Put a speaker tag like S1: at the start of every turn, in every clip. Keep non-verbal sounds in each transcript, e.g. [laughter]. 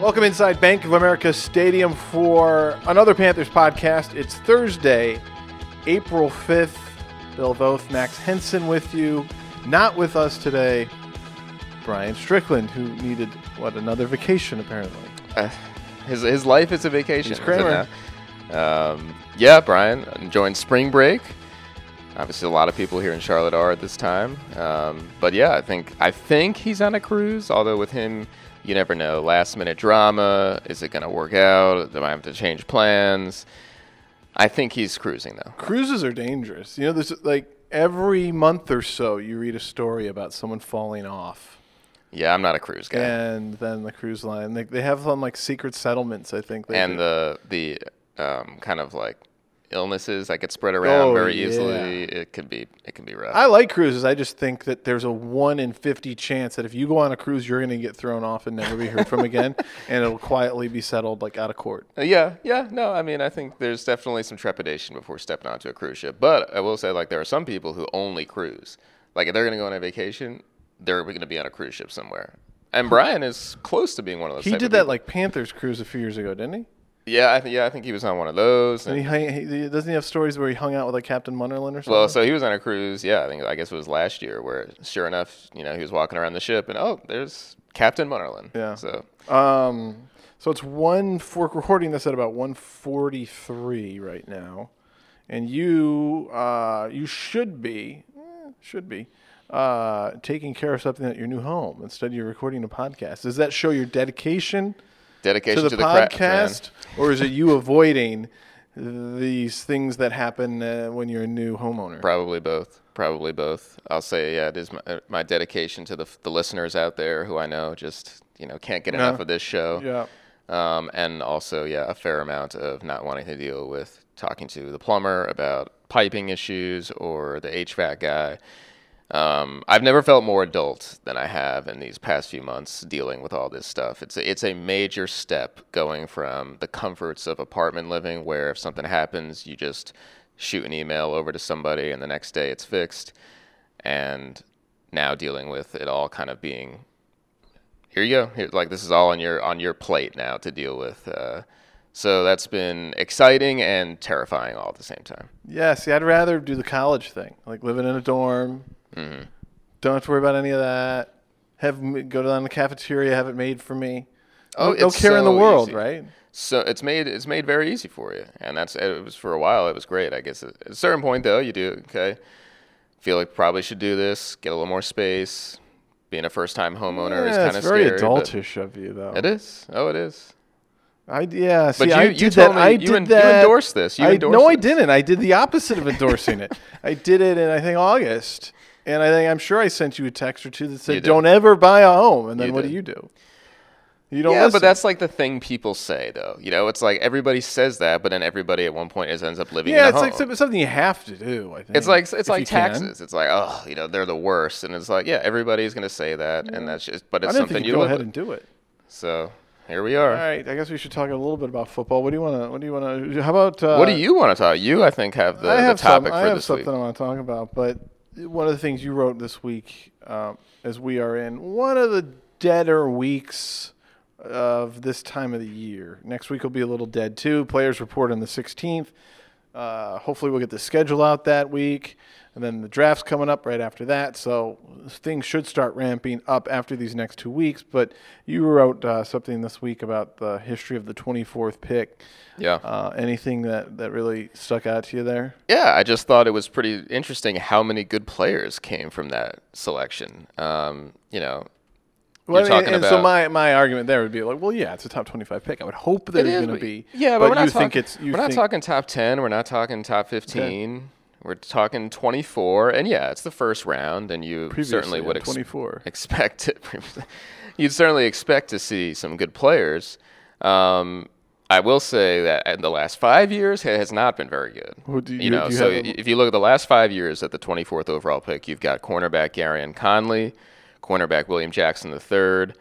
S1: Welcome inside Bank of America Stadium for another Panthers podcast. It's Thursday, April 5th. Bill Voth, Max Henson with you. Not with us today, Brian Strickland, who needed, what, another vacation apparently.
S2: Uh, his, his life is a vacation.
S1: He's Kramer.
S2: Um, yeah, Brian, enjoying spring break. Obviously, a lot of people here in Charlotte are at this time. Um, but yeah, I think I think he's on a cruise. Although with him, you never know. Last minute drama. Is it going to work out? Do I have to change plans? I think he's cruising though.
S1: Cruises are dangerous. You know, there's like every month or so you read a story about someone falling off.
S2: Yeah, I'm not a cruise guy.
S1: And then the cruise line, they, they have some like secret settlements, I think. they
S2: and
S1: do.
S2: the the um, kind of like illnesses that get spread around
S1: Oh,
S2: very
S1: yeah.
S2: easily. It can be it can be rough.
S1: I like cruises. I just think that there's a one in fifty chance that if you go on a cruise, you're going to get thrown off and never be heard from again, [laughs] and it'll quietly be settled like out of court.
S2: Uh, yeah, yeah, no, I mean, I think there's definitely some trepidation before stepping onto a cruise ship. But I will say, like, there are some people who only cruise. Like, if they're going to go on a vacation, they're going to be on a cruise ship somewhere. And Brian is close to being one of those.
S1: He did that
S2: people.
S1: like Panthers cruise a few years ago, didn't he?
S2: Yeah, I think yeah, I think he was on one of those.
S1: And he, he doesn't he have stories where he hung out with like Captain Munnerlyn or something.
S2: well, so he was on a cruise. Yeah, I think I guess it was last year, where sure enough, you know, he was walking around the ship, and oh, there's Captain Munnerlyn.
S1: Yeah.
S2: So
S1: Um, so it's one for recording this at about one forty three right now, and you uh, you should be eh, should be uh, taking care of something at your new home instead you're recording a podcast. Does that show your dedication
S2: dedication
S1: to
S2: to
S1: the,
S2: the, craft, man.
S1: podcast, or is it you avoiding these things that happen uh, when you're a new homeowner?
S2: Probably both. Probably both. I'll say, yeah, it is my, uh, my dedication to the, the listeners out there who I know just you know can't get enough
S1: Yeah.
S2: of this show.
S1: Yeah.
S2: Um, and also, yeah, a fair amount of not wanting to deal with talking to the plumber about piping issues or the HVAC guy. Um, I've never felt more adult than I have in these past few months dealing with all this stuff. It's a, it's a major step going from the comforts of apartment living, where if something happens, you just shoot an email over to somebody, and the next day it's fixed, and now dealing with it all kind of being here you go. Here, like this is all on your on your plate now to deal with. Uh, so that's been exciting and terrifying all at the same time.
S1: Yeah, see, I'd rather do the college thing, like living in a dorm.
S2: Mm-hmm.
S1: Don't have to worry about any of that. Have go down to the cafeteria, have it made for me.
S2: Oh,
S1: no, no care in the world,
S2: easy.
S1: right?
S2: So it's made it's made very easy for you, and that's it was for a while. It was great, I guess. At a certain point, though, you do okay. Feel like probably should do this, get a little more space. Being a first time homeowner is kind of
S1: very
S2: scary.
S1: adultish of you, though.
S2: It is. Oh, it is.
S1: I yeah. See,
S2: But you-
S1: I
S2: you
S1: did
S2: told
S1: that.
S2: me
S1: I
S2: you
S1: did
S2: en- you endorsed this. You
S1: I,
S2: endorsed
S1: no, I didn't. I did the opposite of endorsing it. [laughs] I did it in I think August, and I think I'm sure I sent you a text or two that said, "Don't ever buy a home." And then
S2: You
S1: what
S2: did.
S1: do you do? You don't.
S2: yeah,
S1: listen.
S2: but that's like the thing people say, though. You know, it's like everybody says that, but then everybody at one point is ends up living
S1: yeah.
S2: in a
S1: It's like
S2: home.
S1: some- something you have to do. I think
S2: It's like it's like
S1: you can.
S2: taxes. It's like oh, you know, they're the worst, and it's like yeah, everybody's gonna say that, and that's just, but it's something you
S1: you go ahead
S2: with.
S1: and do it.
S2: So here we are.
S1: All right, I guess we should talk a little bit about football. What do you want to? What do you want to? How about? Uh,
S2: what do you want to talk? You, I think, have the,
S1: I have
S2: the topic
S1: some,
S2: for
S1: I have
S2: this
S1: something
S2: week.
S1: I want to talk about, but one of the things you wrote this week, um, as we are in one of the deader weeks of this time of the year. Next week will be a little dead too. Players report on the 16th. Uh, hopefully, we'll get the schedule out that week, and then the draft's coming up right after that. So things should start ramping up after these next two weeks. But you wrote uh, something this week about the history of the 24th pick.
S2: Yeah.
S1: Uh, anything that, that really stuck out to you there?
S2: Yeah, I just thought it was pretty interesting how many good players came from that selection. Um, you know,
S1: Well,
S2: You're
S1: and-
S2: talking
S1: and so my, my argument there would be like, well, yeah, it's a top twenty five pick. I would hope there's
S2: It is,
S1: going to be.
S2: Yeah, but, we're not
S1: you think it's you
S2: we're not talking top ten. We're not talking top fifteen. We're talking twenty four, and yeah, it's the first round, and you certainly would ex-
S1: twenty four.
S2: expect it. [laughs] You'd certainly expect to see some good players. Um, I will say that in the last five years, it has not been very good.
S1: Do
S2: you,
S1: you-
S2: know,
S1: you
S2: so if you look at the last five years at the 24th overall pick, you've got cornerback Gareon Conley, cornerback William Jackson III,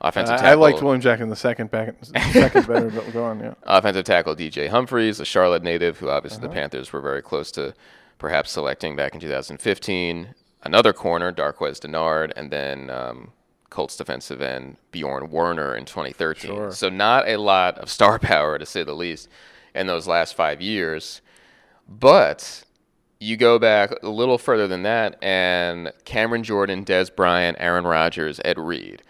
S2: offensive
S1: I,
S2: tackle.
S1: I liked William Jack in the second back, second better, but go on. Yeah, [laughs]
S2: offensive tackle DJ Humphries, a Charlotte native who obviously
S1: Uh-huh.
S2: the Panthers were very close to perhaps selecting back in 2015. Another corner, Darqueze Dennard, and then um, Colts defensive end Bjorn Werner in 2013.
S1: Sure.
S2: So not a lot of star [laughs] power to say the least in those last five years. But you go back a little further than that, and Cameron Jordan, Dez Bryant, Aaron Rodgers, Ed Reed,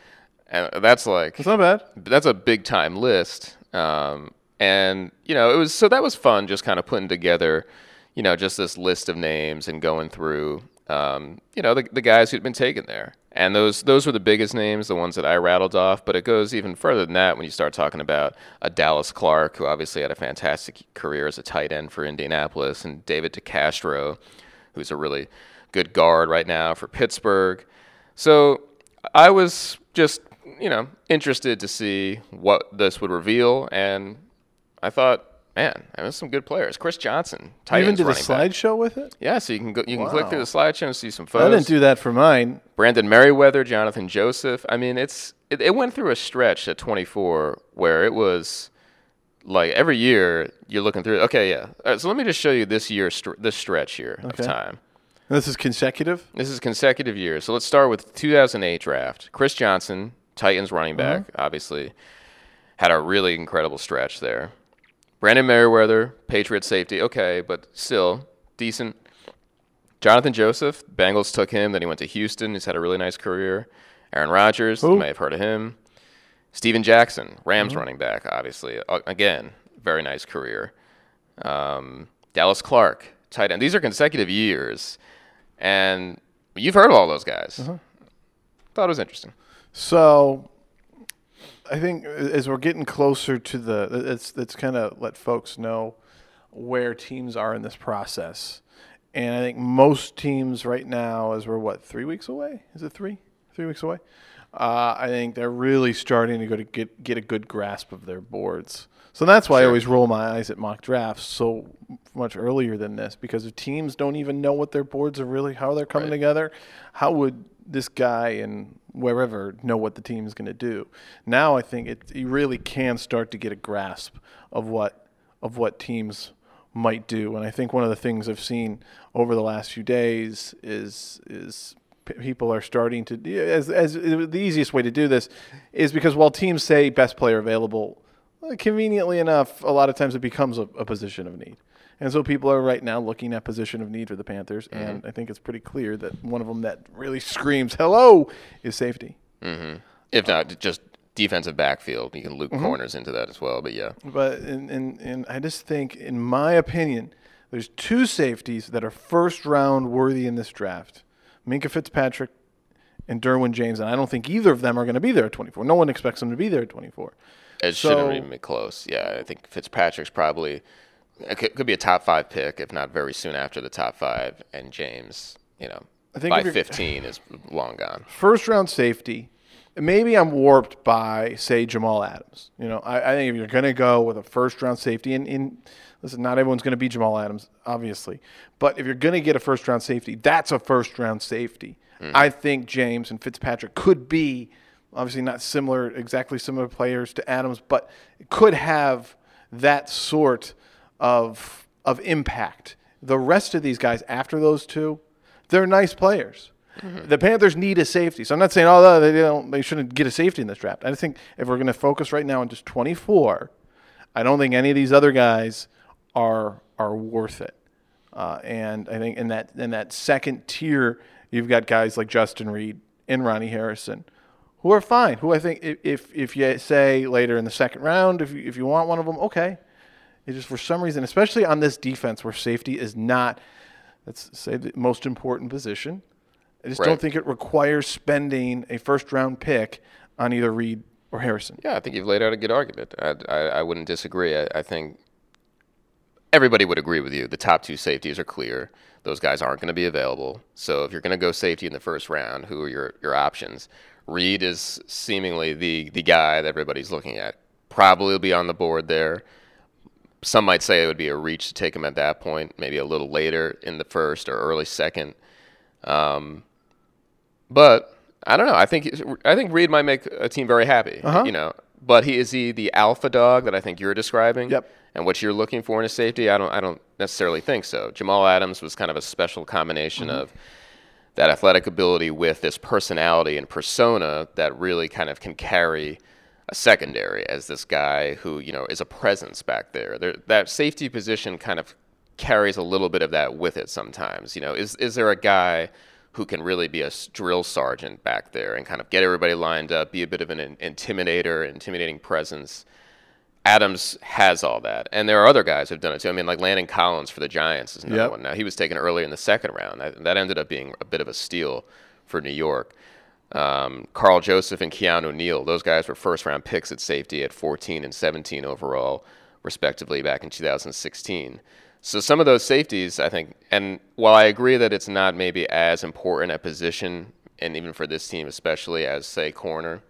S2: and that's like
S1: It's not bad.
S2: that's a big time list. Um, and you know, it was so that was fun, just kind of putting together, you know, just this list of names and going through, um, you know, the, the guys who'd been taken there. And those those were the biggest names, the ones that I rattled off. But it goes even further than that when you start talking about a Dallas Clark, who obviously had a fantastic career as a tight end for Indianapolis, and David DeCastro, who's a really good guard right now for Pittsburgh. So I was just, you know, interested to see what this would reveal, and I thought, man, there's some good players. Chris Johnson, tight
S1: even did a slideshow with it.
S2: Yeah, so you can go, you can click through the slideshow and see some photos.
S1: I didn't do that for mine.
S2: Brandon Meriweather, Johnathan Joseph. I mean, it's it, it went through a stretch at 24 where it was like every year you're looking through. Okay, yeah. Right, so let me just show you this year, str- this stretch here
S1: Okay.
S2: of time.
S1: This is consecutive.
S2: This is consecutive years. So let's start with 2008 draft. Chris Johnson, Titans running mm-hmm. back, obviously had a really incredible stretch there. Brandon Meriweather, Patriot safety, okay, but still decent. Johnathan Joseph, Bengals took him. Then he went to Houston. He's had a really nice career. Aaron Rodgers, you may have heard of him. Steven Jackson, Rams mm-hmm. running back, obviously. Again, very nice career. Um, Dallas Clark, tight end. These are consecutive years, and you've heard of all those guys. Mm-hmm. Thought it was interesting.
S1: So, I think as we're getting closer to the, it's it's kind of let folks know where teams are in this process, and I think most teams right now, as we're what three weeks away? Is it three? Three weeks away? Uh, I think they're really starting to go to get get a good grasp of their boards. So that's why I always roll my eyes at mock drafts so much earlier than this because if teams don't even know what their boards are really how they're coming
S2: Right.
S1: together, how would this guy and wherever know what the team is going to do? Now I think it you really can start to get a grasp of what of what teams might do, and I think one of the things I've seen over the last few days is is people are starting to as as the easiest way to do this is because while teams say best player available, conveniently enough, a lot of times it becomes a, a position of need. And so people are right now looking at position of need for the Panthers, and I think it's pretty clear that one of them that really screams "hello" is safety.
S2: If not, just defensive backfield. You can loop
S1: Mm-hmm.
S2: corners into that as well. But yeah,
S1: But and, and and I just think, in my opinion, there's two safeties that are first round worthy in this draft: Minkah Fitzpatrick and Derwin James. And I don't think either of them are going to be there at 24. No one expects them to be there at 24.
S2: it
S1: So-
S2: shouldn't even be close. Yeah, I think Fitzpatrick's probably it could, could be a top five pick, if not very soon after the top five. And James, you know,
S1: I think
S2: by 15 is long gone.
S1: first round safety. Maybe I'm warped by, say, Jamal Adams. You know, I, I think if you're going to go with a first round safety, and, and listen, not everyone's going to be Jamal Adams, obviously, but if you're going to get a first round safety, that's a first round safety. Hmm. I think James and Fitzpatrick could be, obviously not similar, exactly similar players to Adams, but could have that sort of of impact. The rest of these guys after those two, they're nice players. The Panthers need a safety. So I'm not saying, oh, they don't, they shouldn't get a safety in this draft. I think if we're going to focus right now on just 24, I don't think any of these other guys are are worth it. Uh, and I think in that in that second tier, you've got guys like Justin Reid and Ronnie Harrison, who are fine. Who I think if if, if you say later in the second round, if you, if you want one of them, okay. It's just for some reason, especially on this defense where safety is not, let's say, the most important position. I just don't think it requires spending a first round pick on either Reid or Harrison.
S2: Yeah, I think you've laid out a good argument. I, I, I wouldn't disagree. I, I think everybody would agree with you. The top two safeties are clear. Those guys aren't going to be available. So if you're going to go safety in the first round, who are your, your options? Reid is seemingly the, the guy that everybody's looking at. Probably will be on the board there. Some might say it would be a reach to take him at that point, maybe a little later in the first or early second. Um, but I don't know. I think I think Reid might make a team very happy.
S1: Uh-huh.
S2: You know, but he is he the alpha dog that I think you're describing.
S1: Yep.
S2: And what you're looking for in a safety, I don't I don't necessarily think so. Jamal Adams was kind of a special combination
S1: Mm-hmm.
S2: of that athletic ability with this personality and persona that really kind of can carry a secondary as this guy who you know is a presence back there. there. That safety position kind of carries a little bit of that with it sometimes. You know, is is there a guy who can really be a drill sergeant back there and kind of get everybody lined up, be a bit of an intimidator, intimidating presence? Adams has all that, and there are other guys who've done it too. I mean, like Landon Collins for the Giants is another yep. one. Now he was taken early in the second round. That, that ended up being a bit of a steal for New York. Um, Karl Joseph and Keanu Neal, those guys were first round picks at safety at 14 and 17 overall, respectively, back in 2016. So some of those safeties, I think, and while I agree that it's not maybe as important a position, and even for this team especially as say corner,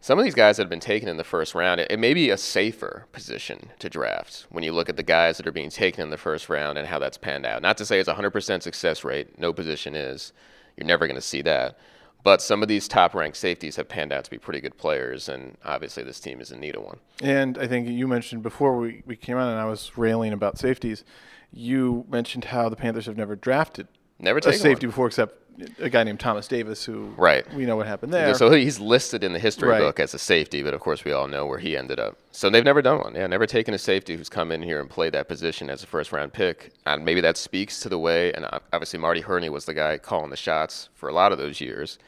S2: some of these guys that have been taken in the first round, it, it may be a safer position to draft when you look at the guys that are being taken in the first round and how that's panned out. Not to say it's 100% success rate, no position is. You're never going to see that. But some of these top ranked safeties have panned out to be pretty good players, and obviously this team is in need of one.
S1: And I think you mentioned before we, we came on and I was railing about safeties, you mentioned how the Panthers have never drafted
S2: never a
S1: safety
S2: one.
S1: before except a guy named Thomas Davis, who
S2: right
S1: we know what happened there.
S2: So he's listed in the history right. book as a safety, but of course we all know where he ended up. So they've never done one. Yeah, never taken a safety who's come in here and played that position as a first round pick. And maybe that speaks to the way. And obviously Marty Hurney was the guy calling the shots for a lot of those years.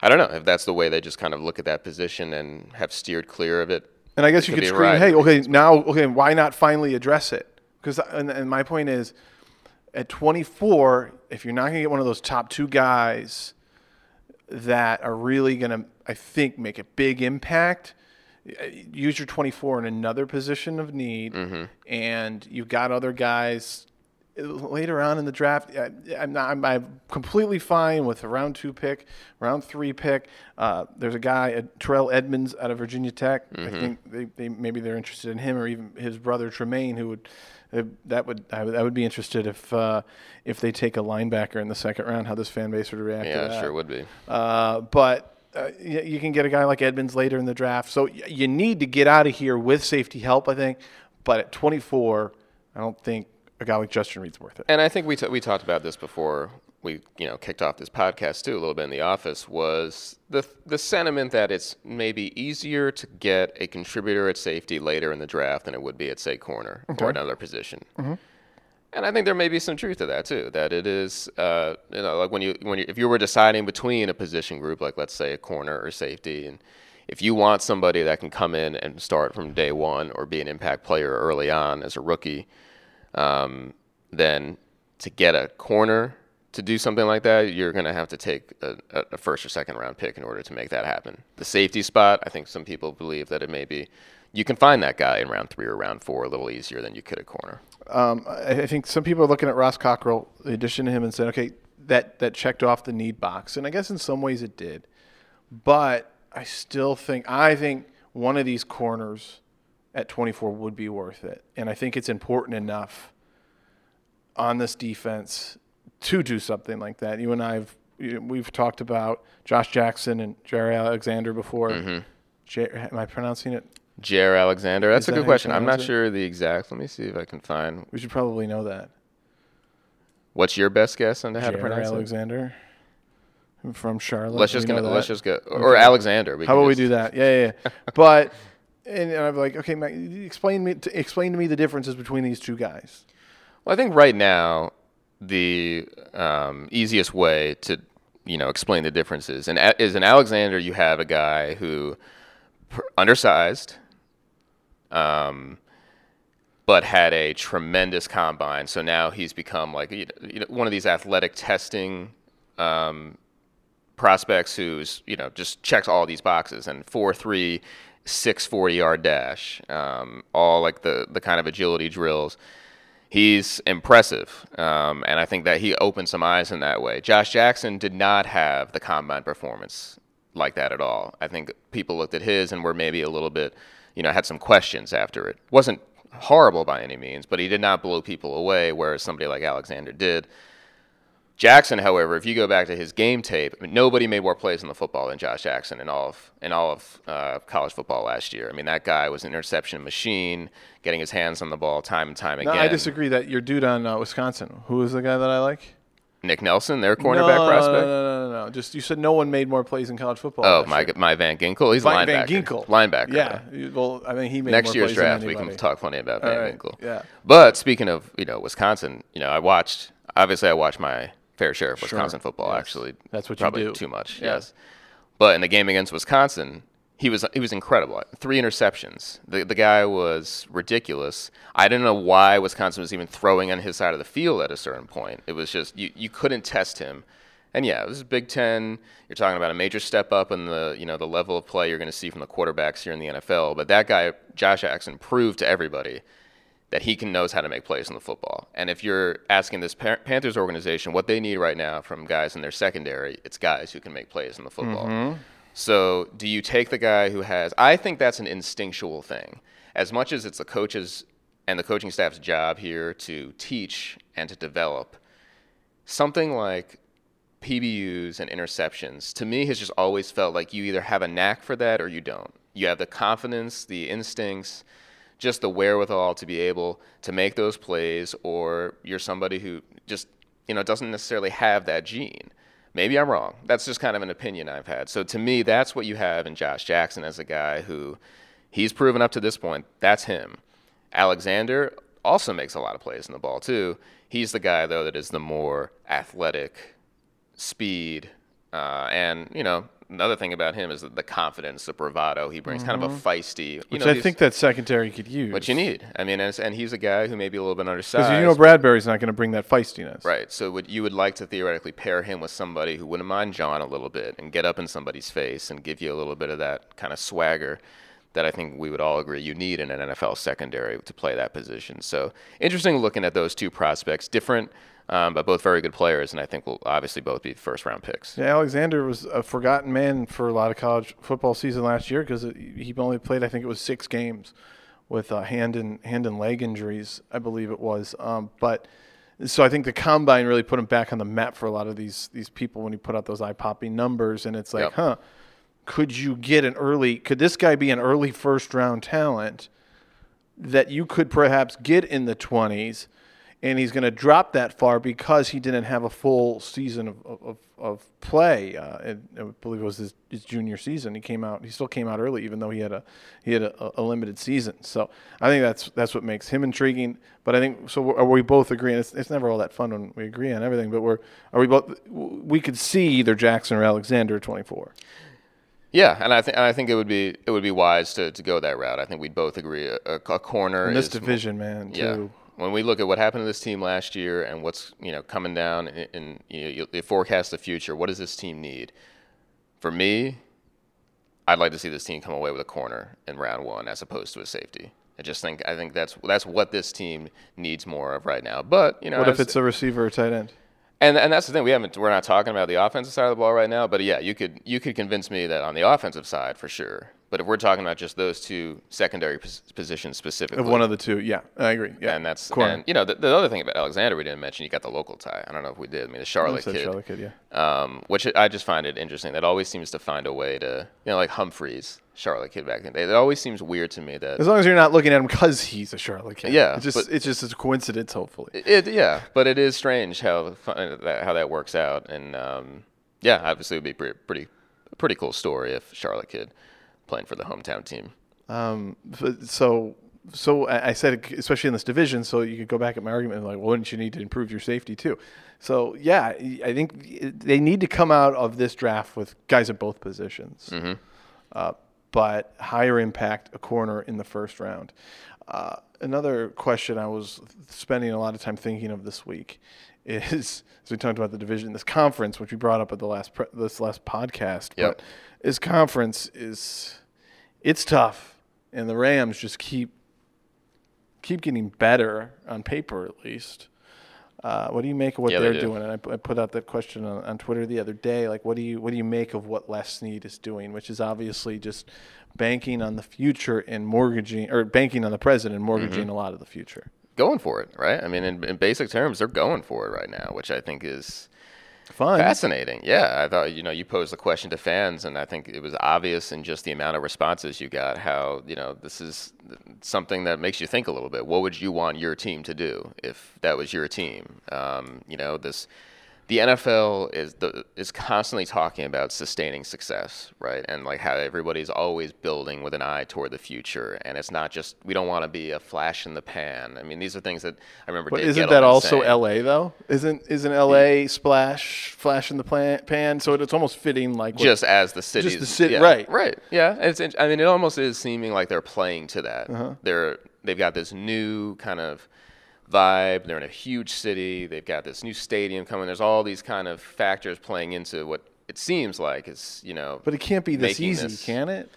S2: I don't know if that's the way they just kind of look at that position and have steered clear of it.
S1: And I guess you could scream, right. "Hey, okay, now, okay, why not finally address it?" Because uh, and, and my point is, at 24, if you're not going to get one of those top two guys that are really going to, I think, make a big impact. Use your 24 in another position of need, mm-hmm. and you've got other guys later on in the draft. I'm, not, I'm, I'm, completely fine with a round two pick, round three pick. Uh, there's a guy, uh, Terrell Edmunds out of Virginia Tech. Mm-hmm. I think they, they, maybe they're interested in him, or even his brother Tremaine, who would that would I, would I would be interested if uh, if they take a linebacker in the second round, how this fan base would react.
S2: Yeah,
S1: to that.
S2: sure would be.
S1: Uh, but. Uh, you, you can get a guy like Edmunds later in the draft, so you need to get out of here with safety help, I think. But at 24, I don't think a guy like Justin Reid's worth it.
S2: And I think we t- we talked about this before we you know kicked off this podcast too a little bit in the office was the the sentiment that it's maybe easier to get a contributor at safety later in the draft than it would be at say corner okay. or another position. Mm-hmm. And I think there may be some truth to that too. That it is, uh, you know, like when you when you, if you were deciding between a position group, like let's say a corner or safety, and if you want somebody that can come in and start from day one or be an impact player early on as a rookie, um, then to get a corner to do something like that, you're going to have to take a, a, first or second round pick in order to make that happen. The safety spot, I think some people believe that it may be you can find that guy in round three or round four a little easier than you could at corner.
S1: Um, I think some people are looking at Ross Cockrell, the addition to him, and saying, okay, that that checked off the need box, and I guess in some ways it did, but I still think I think one of these corners at 24 would be worth it, and I think it's important enough on this defense to do something like that. You and I have we've talked about Josh Jackson and Jaire Alexander before. Mm-hmm. J- am I pronouncing it?
S2: Jaire Alexander. That's Is a good question. I'm not it? sure the exact. Let me see if I can find.
S1: We should probably know that.
S2: What's your best guess on how to pronounce
S1: Alexander?
S2: it?
S1: From Charlotte.
S2: Let's just go. Let's just go. Or. Alexander.
S1: how about we do that? [laughs] Yeah, yeah. yeah. but and, and, I'm like, okay, Matt, explain me to, explain to me the differences between these two guys.
S2: Well, I think right now the um, easiest way to you know explain the differences and is in Alexander you have a guy who undersized um, but had a tremendous combine so now he's become like you know, one of these athletic testing um, prospects who's you know just checks all these boxes and 4-3 640 yard dash um, all like the the kind of agility drills he's impressive. Um, and I think that he opened some eyes in that way. Josh Jackson did not have the combine performance like that at all. I think people looked at his and were maybe a little bit, you know, had some questions after it. Wasn't horrible by any means, but he did not blow people away, whereas somebody like Alexander did. Jackson, however, if you go back to his game tape, I mean, nobody made more plays in the football than Josh Jackson in all of in all of uh, college football last year. I mean, that guy was an interception machine, getting his hands on the ball time and time again.
S1: No, I disagree. That your dude on uh, Wisconsin, who is the guy that I like?
S2: Nick Nelson, their cornerback
S1: no,
S2: prospect.
S1: No, no, no, no. no. Just you said no one made more plays in college football.
S2: Oh, my
S1: year.
S2: my Van Ginkel. He's
S1: Van
S2: linebacker.
S1: Ginkel.
S2: Linebacker.
S1: Yeah. Well, I mean, he made
S2: Next
S1: more
S2: year's
S1: plays than
S2: draft, we can talk plenty about
S1: All
S2: Van
S1: right,
S2: Ginkel.
S1: Yeah.
S2: But speaking of, you know, Wisconsin, you know, I watched. Obviously, I watched my fair share of Wisconsin football.
S1: Yes.
S2: Actually,
S1: That's what you
S2: probably
S1: do.
S2: too much.
S1: Yeah.
S2: Yes. But in the game against Wisconsin, he was he was incredible. Three interceptions. The the guy was ridiculous. I didn't know why Wisconsin was even throwing on his side of the field at a certain point. It was just you, you couldn't test him. And yeah, this is Big Ten. You're talking about a major step up in the you know the level of play you're going to see from the quarterbacks here in the NFL. But that guy, Josh Jackson, proved to everybody that he can knows how to make plays in the football. And if you're asking this Pan- Panthers organization what they need right now from guys in their secondary, it's guys who can make plays in the football. Mm-hmm. So, do you take the guy who has I think that's an instinctual thing. As much as it's the coaches and the coaching staff's job here to teach and to develop, something like PBUs and interceptions to me has just always felt like you either have a knack for that or you don't. You have the confidence, the instincts, just the wherewithal to be able to make those plays, or you're somebody who just you know doesn't necessarily have that gene. Maybe I'm wrong. That's just kind of an opinion I've had. So to me, that's what you have in Josh Jackson as a guy who he's proven up to this point. That's him. Alexander also makes a lot of plays in the ball too. He's the guy though that is the more athletic, speed, uh, and you know another thing about him is the confidence, the bravado he brings. Kind of a mm-hmm. feisty. You
S1: Which
S2: know,
S1: I think that secondary could use.
S2: what you need. I mean, and, and he's a guy who may be a little bit undersized.
S1: Because you know Bradberry's not going to bring that feistiness.
S2: Right. So would, you would like to theoretically pair him with somebody who wouldn't mind John a little bit and get up in somebody's face and give you a little bit of that kind of swagger that I think we would all agree you need in an NFL secondary to play that position. So interesting looking at those two prospects, different, um, but both very good players, and I think will obviously both be first round picks.
S1: Yeah, Alexander was a forgotten man for a lot of college football season last year because he only played, I think it was six games with uh, hand and hand and leg injuries, I believe it was. Um, but so I think the combine really put him back on the map for a lot of these these people when he put out those eye popping numbers, and it's like,
S2: Yep.
S1: huh, could you get an early? Could this guy be an early first round talent that you could perhaps get in the twenties? And he's going to drop that far because he didn't have a full season of, of, of play. Uh, and I believe it was his, his junior season. He came out. He still came out early, even though he had a he had a, a limited season. So I think that's that's what makes him intriguing. But I think so. Are we both agreeing? It's, it's never all that fun when we agree on everything. But we're are we both? We could see either Jackson or Alexander twenty four.
S2: Yeah, and I think I think it would be it would be wise to, to go that route. I think we'd both agree a, a, corner
S1: In this
S2: is
S1: division, man. Too.
S2: Yeah. When we look at what happened to this team last year and what's you know coming down and, and you, know, you, you forecast the future, what does this team need? For me, I'd like to see this team come away with a corner in round one as opposed to a safety. I just think I think that's that's what this team needs more of right now. But you know,
S1: What if it's a receiver or tight end?
S2: and and that's the thing we haven't we're not talking about the offensive side of the ball right now. But yeah, you could you could convince me that on the offensive side for sure. But if we're talking about just those two secondary pos- positions specifically,
S1: Of one of the two, yeah, I agree. Yeah,
S2: and that's
S1: corner.
S2: and you know the, the other thing about Alexander we didn't mention you got the local tie. I don't know if we did. I mean the Charlotte kid,
S1: Charlotte kid, yeah.
S2: um, which I just find it interesting. That always seems to find a way to you know like Humphries, Charlotte kid back in the day. It always seems weird to me that
S1: As long as you're not looking at him because he's a Charlotte kid.
S2: Yeah,
S1: it's just it's just a coincidence. Hopefully,
S2: It, yeah, but it is strange how that, how that works out, and um, yeah, obviously it would be pretty, pretty pretty cool story if Charlotte kid playing for the hometown team.
S1: um, so so I I said especially in this division. So you could go back at my argument like, well, wouldn't you need to improve your safety too? So yeah, I think they need to come out of this draft with guys at both positions. Uh, but higher impact, a corner in the first round. Uh, another question I was spending a lot of time thinking of this week [laughs] is, as we talked about the division, this conference, which we brought up at the last pre- this last podcast.
S2: Yep.
S1: But this conference is, it's tough, and the Rams just keep keep getting better on paper, at least. Uh, what do you make of what
S2: Yeah, they
S1: they're
S2: do.
S1: doing? And I, I put out that question on, on Twitter the other day. Like, what do you what do you make of what Les Snead is doing? Which is obviously just banking on the future and mortgaging, or banking on the present and mortgaging
S2: Mm-hmm.
S1: a lot of the future.
S2: Going for it, right? I mean, in, in basic terms, they're going for it right now, which I think is
S1: Fun.
S2: fascinating. Yeah, I thought you know you posed the question to fans, and I think it was obvious in just the amount of responses you got how you know this is something that makes you think a little bit. What would you want your team to do if that was your team? Um, you know this the NFL is the is constantly talking about sustaining success, right? And like how everybody's always building with an eye toward the future, and it's not just we don't want to be a flash in the pan. I mean, these are things that I remember.
S1: But
S2: Dave
S1: isn't
S2: Gettleman
S1: that also
S2: saying.
S1: L.A. though? Isn't isn't L.A. splash flash in the plan, pan? So it's almost fitting like what-
S2: just as the city, just
S1: the city-
S2: yeah,
S1: right.
S2: Right, yeah. It's. I mean, it almost is seeming like they're playing to that.
S1: Uh-huh.
S2: They're they've got this new kind of vibe. They're in a huge city. They've got this new stadium coming. There's all these kind of factors playing into what it seems like is you know.
S1: But it can't be this easy,
S2: this-
S1: can it?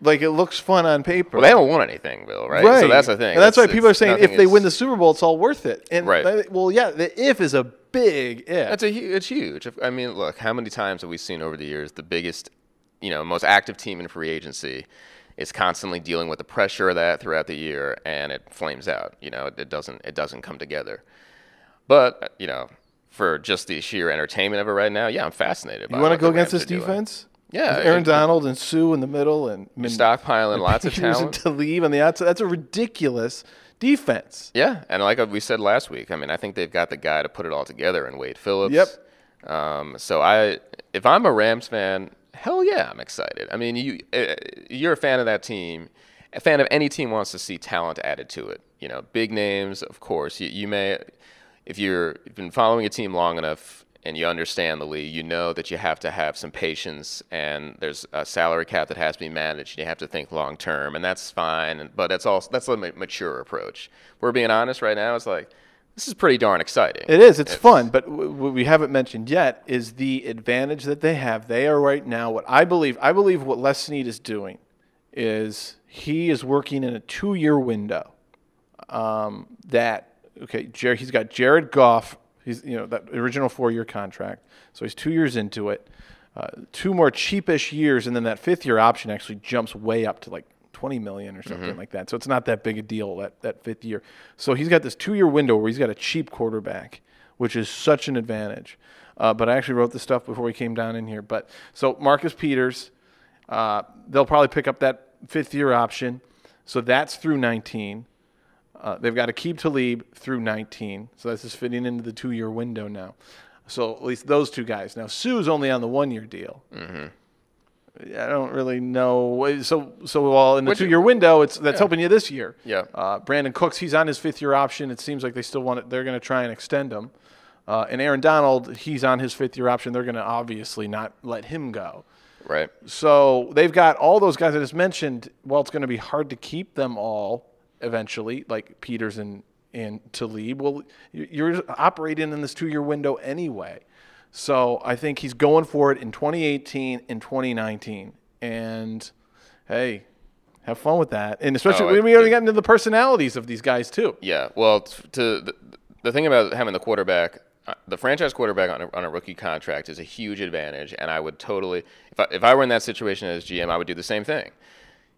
S1: Like it looks fun on paper.
S2: well, they don't want anything, Bill. Right.
S1: Right.
S2: So that's the thing.
S1: And that's why people are saying if
S2: nothing
S1: they win the Super Bowl, it's all worth it. And
S2: Right.
S1: that- well, yeah, the if is a big if.
S2: That's a hu- it's huge. I mean, look, how many times have we seen over the years the biggest, you know, most active team in free agency is constantly dealing with the pressure of that throughout the year, and it flames out. You know, it, it doesn't it doesn't come together. But uh, you know, for just the sheer entertainment of it right now, yeah, I'm fascinated. by
S1: you want to go against this defense?
S2: Yeah,
S1: Aaron
S2: it-
S1: Donald and Suh in the middle and
S2: stockpiling lots of [laughs] talent.
S1: Talib on the outside. That's a ridiculous defense.
S2: Yeah, and like we said last week, I mean, I think they've got the guy to put it all together in Wade Phillips.
S1: Yep.
S2: Um, so I, if I'm a Rams fan, hell yeah, I'm excited. I mean, you, uh, you're a fan of that team. A fan of any team wants to see talent added to it. You know, big names, of course. You, you may, if you're you've been following a team long enough and you understand the league, you know that you have to have some patience and there's a salary cap that has to be managed. You have to think long term, and that's fine. and- But that's also that's a mature approach. We're being honest right now. It's like this is pretty darn exciting.
S1: It is. It's, fun, but w- what we haven't mentioned yet is the advantage that they have. They are right now what I believe. I believe what Les Snead is doing is he is working in a two-year window. Um, that okay, Jared, he's got Jared Goff. He's you know that original four-year contract, so he's two years into it. Uh, two more cheapish years, and then that fifth-year option actually jumps way up to like 20 million or something like that. So it's not that big a deal that, that fifth year. So he's got this two year window where he's got a cheap quarterback, which is such an advantage. Uh, but I actually wrote this stuff before we came down in here. But so Marcus Peters, uh, they'll probably pick up that fifth year option. So that's through 19. Uh, they've got to keep Talib through 19. So this is fitting into the two year window now. So at least those two guys. Now Suh's only on the one year deal. I don't really know. So so while in the
S2: Which-
S1: two year window, it's that's helping you this year.
S2: Yeah.
S1: Uh, Brandin Cooks, he's on his fifth year option. It seems like they still want it. They're going to try and extend him. Uh, and Aaron Donald, he's on his fifth year option. They're going to obviously not let him go.
S2: right.
S1: So they've got all those guys I just mentioned. Well, it's going to be hard to keep them all eventually, like Peters and and Talib. Well, you're operating in this two year window anyway. So I think he's going for it in 2018 and 2019. And hey, have fun with that. And especially
S2: Oh,
S1: when we already got into the personalities of these guys too.
S2: Yeah. Well, to the, the thing about having the quarterback, uh, the franchise quarterback on a, on a rookie contract is a huge advantage, and I would totally, if I, if I were in that situation as GM, I would do the same thing.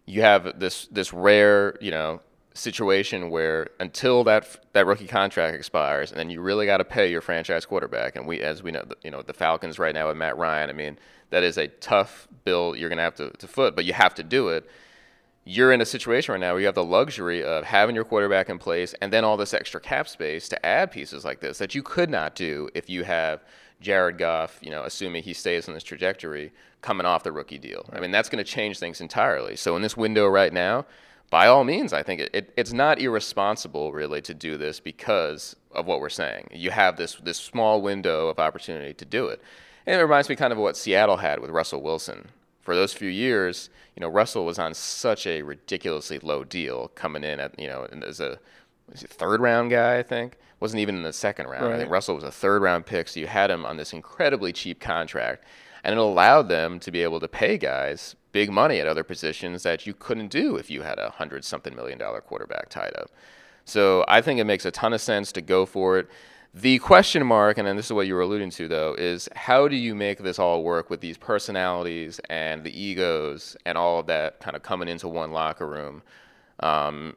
S2: You have this this rare, you know, situation where until that that rookie contract expires, and then you really got to pay your franchise quarterback. And we, as we know, you know, the Falcons right now with Matt Ryan. I mean, that is a tough bill you're going to have to to foot, but you have to do it you're in a situation right now where you have the luxury of having your quarterback in place and then all this extra cap space to add pieces like this that you could not do if you have Jared Goff, you know, assuming he stays on this trajectory coming off the rookie deal. I mean, that's going to change things entirely. So in this window right now, by all means, I think it, it, it's not irresponsible really to do this because of what we're saying. You have this this small window of opportunity to do it. And it reminds me kind of what Seattle had with Russell Wilson for those few years, you know, Russell was on such a ridiculously low deal coming in at, you know, as a third round guy, I think. Wasn't even in the second round. I think Russell was a third round pick, so you had him on this incredibly cheap contract. And it allowed them to be able to pay guys big money at other positions that you couldn't do if you had a hundred something million dollar quarterback tied up. So I think it makes a ton of sense to go for it. The question mark, and then this is what you were alluding to, though, is how do you make this all work with these personalities and the egos and all of that kind of coming into one locker room? Um,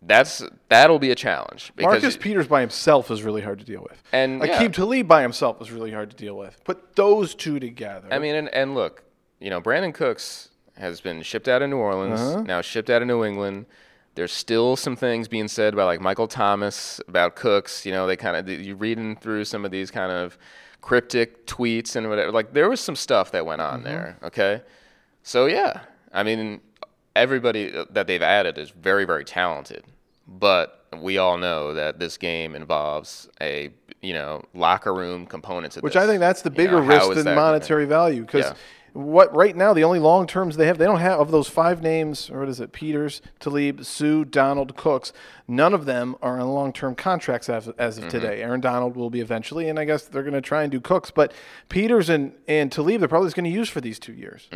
S2: that's that'll be a challenge.
S1: Marcus Peters by himself is really hard to deal with.
S2: And, yeah.
S1: Aqib Talib by himself is really hard to deal with. Put those two together.
S2: I mean, and, and look, you know, Brandin Cooks has been shipped out of New Orleans, uh-huh. now shipped out of New England. There's still some things being said about like Michael Thomas about Cooks. You know, they kind of you reading through some of these kind of cryptic tweets and whatever. Like there was some stuff that went on mm-hmm. there. Okay, so yeah, I mean, everybody uh, that they've added is very very talented, but we all know that this game involves a you know locker room component to
S1: Which
S2: this.
S1: I think that's the
S2: You
S1: bigger
S2: know,
S1: risk than monetary value because
S2: Yeah.
S1: What right now the only long terms they have they don't have of those five names or what is it Peters, Talib, Suh, Donald, Cooks. None of them are on long term contracts as, as of
S2: Mm-hmm.
S1: today. Aaron Donald will be eventually, and I guess they're going to try and do Cooks, but Peters and and Talib they're probably just going to use for these two years.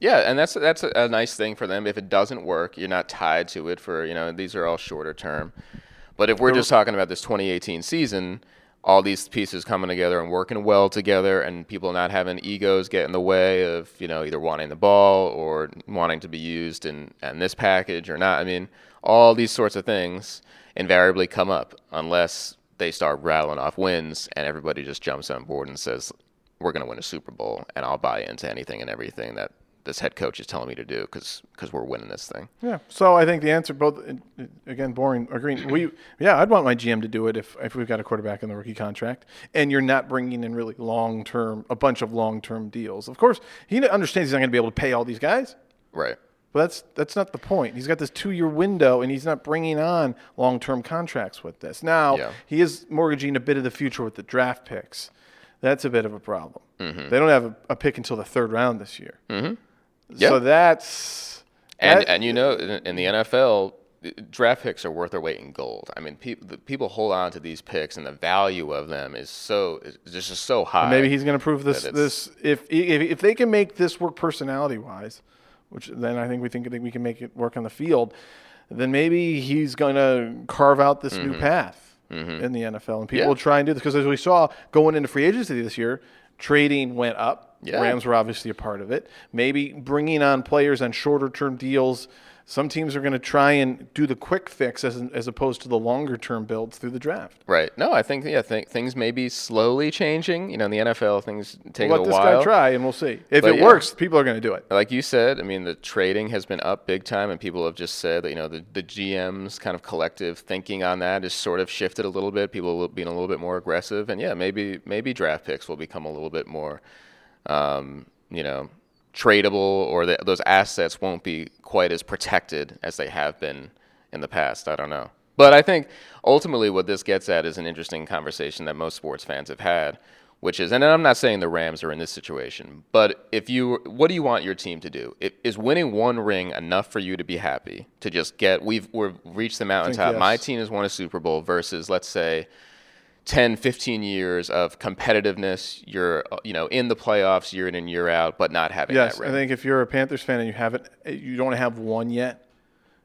S2: Yeah, and that's that's a, a nice thing for them. If it doesn't work, you're not tied to it for you know these are all shorter term. But if we're just talking about this 2018 season, all these pieces coming together and working well together, and people not having egos get in the way of you know either wanting the ball or wanting to be used in in this package or not. I mean, all these sorts of things invariably come up unless they start rattling off wins and everybody just jumps on board and says we're going to win a Super Bowl, and I'll buy into anything and everything that this head coach is telling me to do because because we're winning this thing.
S1: Yeah. So I think the answer, both again, boring or green. We yeah, I'd want my GM to do it if if we've got a quarterback in the rookie contract, and you're not bringing in really long term, a bunch of long term deals. Of course, he understands he's not going to be able to pay all these guys,
S2: Right.
S1: but that's that's not the point. He's got this two year window, and he's not bringing on long term contracts with this. Now
S2: Yeah.
S1: he is mortgaging a bit of the future with the draft picks. That's a bit of a problem.
S2: Mm-hmm.
S1: They don't have a, a pick until the third round this year. Mm-hmm.
S2: Yeah.
S1: So that's
S2: And
S1: that-
S2: and you know in, in the NFL, draft picks are worth their weight in gold. I mean, people the people hold on to these picks, and the value of them is so is just so high.
S1: Maybe he's going to prove this. This if, if if they can make this work personality wise, which then I think we think that we can make it work on the field, then maybe he's going to carve out this new path in the NFL, and people
S2: Mm-hmm. Yeah.
S1: will try and do this because as we saw going into free agency this year, trading went up.
S2: Yeah.
S1: Rams were obviously a part of it. Maybe bringing on players on shorter term deals. Some teams are going to try and do the quick fix as, as opposed to the longer term builds through the draft.
S2: Right. No, I think yeah, th- things may be slowly changing. You know, in the NFL, things take
S1: Let
S2: a
S1: this
S2: while.
S1: guy try, and we'll see. If
S2: But
S1: it
S2: yeah.
S1: works, people are going to do it.
S2: like you said, I mean, the trading has been up big time, and people have just said that you know the, the GM's kind of collective thinking on that has sort of shifted a little bit. People being a little bit more aggressive, and yeah, maybe maybe draft picks will become a little bit more, um, you know, tradable, or that those assets won't be quite as protected as they have been in the past. I don't know. But I think ultimately what this gets at is an interesting conversation that most sports fans have had, which is, and I'm not saying the Rams are in this situation, but if you, what do you want your team to do? Is winning one ring enough for you to be happy to just get? We've we've reached the mountaintop.
S1: yes.
S2: My team has won a Super Bowl versus, let's say, 10, 15 years of competitiveness. You're, uh, you know, in the playoffs year in and year out, but not having
S1: Yes,
S2: that
S1: I think if you're a Panthers fan and you haven't, you don't have one yet,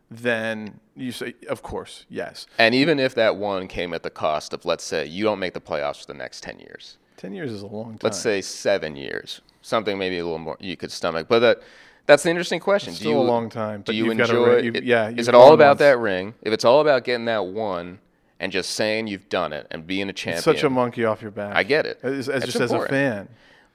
S1: then you say, of course, yes.
S2: and even if that one came at the cost of, let's say, you don't make the playoffs for the next 10 years.
S1: Ten years is a long time.
S2: let's say seven years, something maybe a little more you could stomach. But that that's the interesting question.
S1: It's
S2: do
S1: still
S2: you,
S1: a long time,
S2: Do you
S1: you've got a
S2: enjoy?
S1: ring-
S2: it-
S1: yeah,
S2: is it all about that ring? If it's all about getting that one and just saying you've done it and being a champion,
S1: It's such a monkey off your back.
S2: I get it.
S1: As, as just as a fan.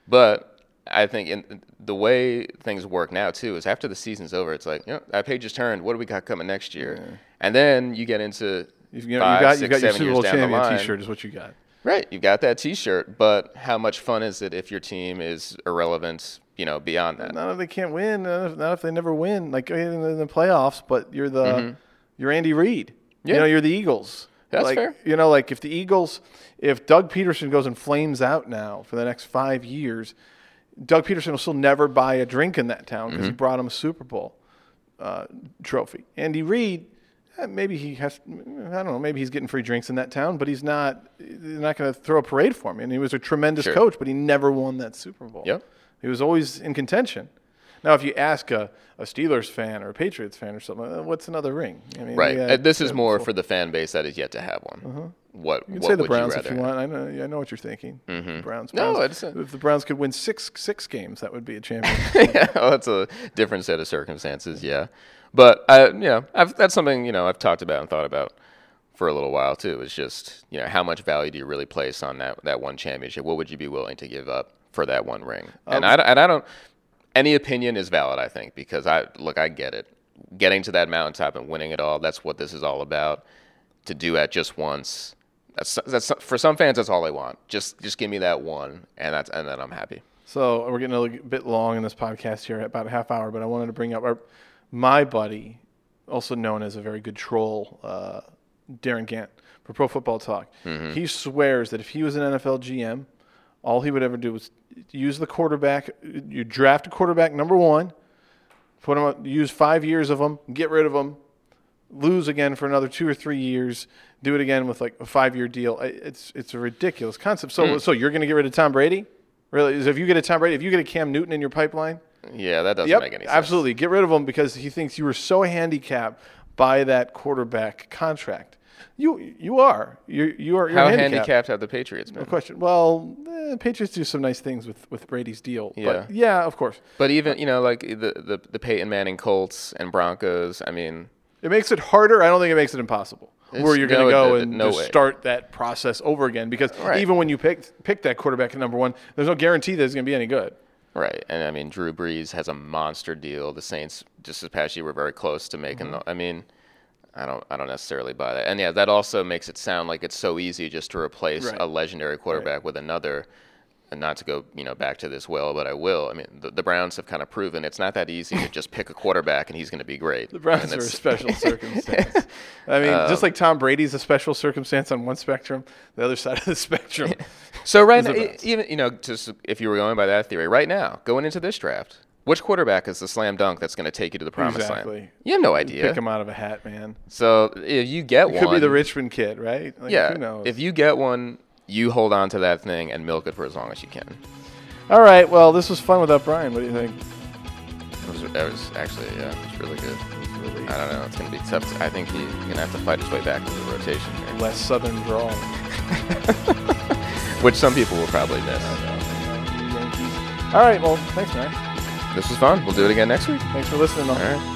S2: But I think in the way things work now too is after the season's over, it's like you know that page is turned. What do we got coming next year? And then you get into
S1: You've, you know,
S2: five,
S1: you got
S2: six,
S1: you got your
S2: seven
S1: Super
S2: years
S1: Bowl champion. T-shirt is what you got.
S2: Right, you've got that T-shirt, but how much fun is it if your team is irrelevant? You know, beyond that.
S1: Not if they can't win. Not if, not if they never win. Like in the, playoffs, but you're the you're Andy Reid. You
S2: Mm-hmm.
S1: Know, you're the Eagles.
S2: That's
S1: like,
S2: fair.
S1: You know, like if the Eagles, if Doug Pederson goes and flames out now for the next five years, Doug Pederson will still never buy a drink in that town because he
S2: Mm-hmm.
S1: brought him a Super Bowl uh, trophy. Andy Reid, eh, maybe he has. I don't know. Maybe he's getting free drinks in that town, but he's not. He's not going to throw a parade for him. And he was a tremendous
S2: Sure.
S1: coach, but he never won that Super Bowl.
S2: Yep.
S1: He was always in contention. Now, if you ask a, a Steelers fan or a Patriots fan or something, uh, what's another ring? I mean,
S2: Right.
S1: yeah,
S2: Uh, this is more for the fan base that is yet to have one. What,
S1: You can
S2: what
S1: say the Browns
S2: you
S1: if you
S2: have?
S1: want. I know, I know what you're thinking. The Browns.
S2: No, it's a-
S1: if the Browns could win six six games, that would be a championship. [laughs]
S2: yeah, well, that's a different set of circumstances. Yeah, but I, you know, I've, that's something you know I've talked about and thought about for a little while too. It's just you know how much value do you really place on that that one championship? What would you be willing to give up for that one ring?
S1: Um,
S2: and I and I don't. Any opinion is valid, I think, because I look, I get it. getting to that mountaintop and winning it all. That's what this is all about. To do that just once. That's that's for some fans. That's all they want. Just just give me that one, and that's and then I'm happy.
S1: So we're getting a little bit long in this podcast here, about a half hour. But I wanted to bring up our, my buddy, also known as a very good troll, uh, Darin Gantt for Pro Football Talk. He swears that if he was an NFL GM, all he would ever do was use the quarterback. You draft a quarterback number one, put him, use five years of them, get rid of them, lose again for another two or three years, do it again with like a five year deal. It's it's a ridiculous concept. So hmm. so you're going to get rid of Tom Brady? Really? Is if you get a Tom Brady, if you get a Cam Newton in your pipeline,
S2: Yeah, that doesn't
S1: Yep,
S2: make any sense.
S1: absolutely. Get rid of him because he thinks you were so handicapped by that quarterback contract. You you are. You're you are you're
S2: How
S1: handicapped.
S2: handicapped have the Patriots been?
S1: No question. Well, eh, Patriots do some nice things with, with Brady's deal.
S2: Yeah.
S1: But yeah, of course.
S2: But even you know like the the the Peyton Manning Colts and Broncos. I mean,
S1: It makes it harder. I don't think it makes it impossible. Where you're going
S2: no,
S1: to go
S2: it-
S1: and
S2: no
S1: start that process over again because
S2: Right.
S1: even when you pick pick that quarterback at number one, there's no guarantee that it's going to be any good.
S2: right? And I mean, Drew Brees has a monster deal. The Saints just this past year were very close to making.
S1: Mm-hmm.
S2: The, I mean. I don't. I don't necessarily buy that, and yeah, that also makes it sound like it's so easy just to replace
S1: Right.
S2: a legendary quarterback with another. And not to go, you know, back to this well, but I will. I mean, the, the Browns have kind of proven it's not that easy to just pick a quarterback and he's going to be great.
S1: The Browns are a special [laughs] circumstance. I mean,
S2: Um,
S1: just like Tom Brady's a special circumstance on one spectrum, the other side of the spectrum. [laughs]
S2: So right now, even you know, just if you were going by that theory, right now, going into this draft, which quarterback is the slam dunk that's going to take you to the promised
S1: Exactly.
S2: land? You have no idea.
S1: Pick him out of a hat, man.
S2: So if you get
S1: It
S2: one,
S1: could be the Richmond kid, right? Like,
S2: yeah.
S1: Who knows?
S2: If you get one, you hold on to that thing and milk it for as long as you can.
S1: All right. Well, this was fun without Brian. What do you think?
S2: It was, it was actually yeah, it was really good.
S1: Really
S2: I don't know. It's going to be tough. I think he's going to have to fight his way back into the rotation here,
S1: less southern drawl. [laughs]
S2: which some people will probably miss.
S1: All right. Well, thanks, man.
S2: This was fun. We'll do it again next week.
S1: Thanks for listening.
S2: All right.